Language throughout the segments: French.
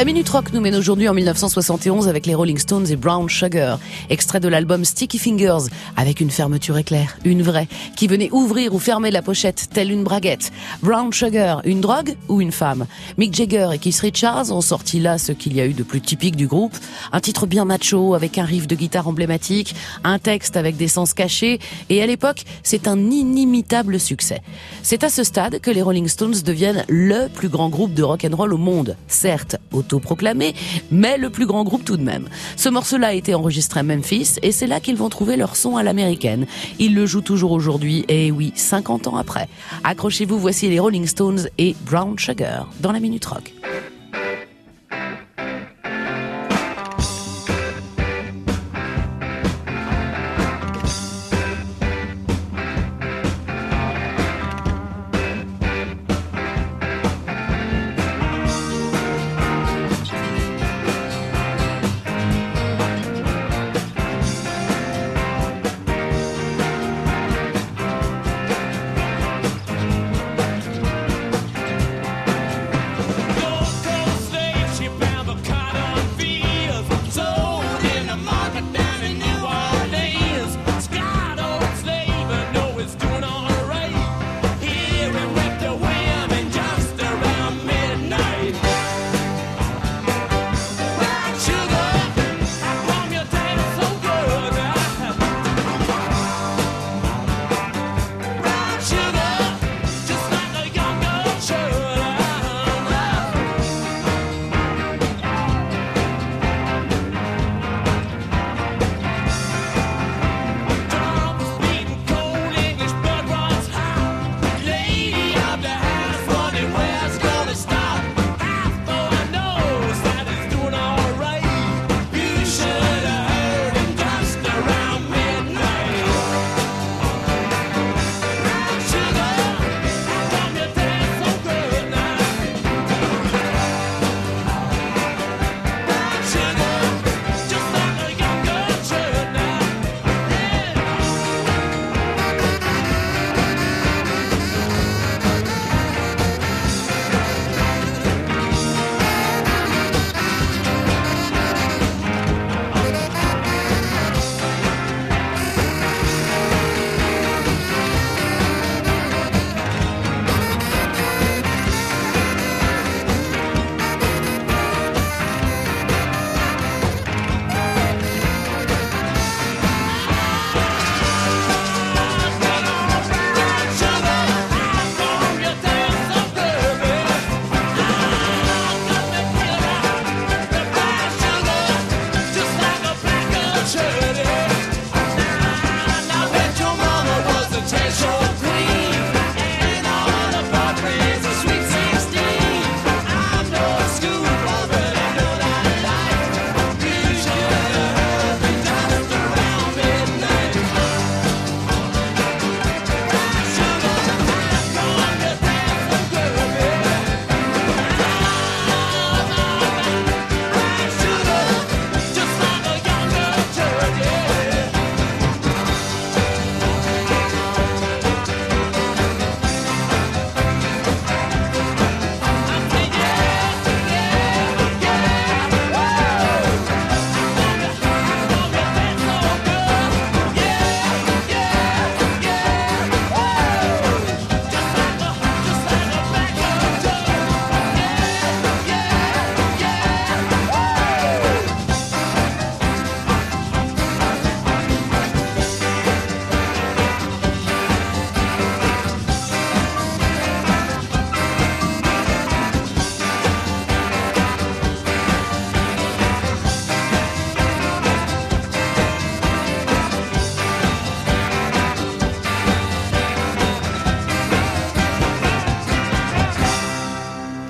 La Minute Rock nous mène aujourd'hui en 1971 avec les Rolling Stones et Brown Sugar, extrait de l'album Sticky Fingers, avec une fermeture éclair, une vraie, qui venait ouvrir ou fermer la pochette telle une braguette. Brown Sugar, une drogue ou une femme? Mick Jagger et Keith Richards ont sorti là ce qu'il y a eu de plus typique du groupe, un titre bien macho avec un riff de guitare emblématique, un texte avec des sens cachés, et à l'époque, c'est un inimitable succès. C'est à ce stade que les Rolling Stones deviennent le plus grand groupe de rock and roll au monde, certes autoproclamé, mais le plus grand groupe tout de même. Ce morceau-là a été enregistré à Memphis et c'est là qu'ils vont trouver leur son à l'américaine. Ils le jouent toujours aujourd'hui et oui, 50 ans après. Accrochez-vous, voici les Rolling Stones et Brown Sugar dans la Minute Rock.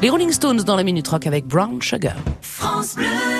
Les Rolling Stones dans la Minute Rock avec Brown Sugar. France Bleu.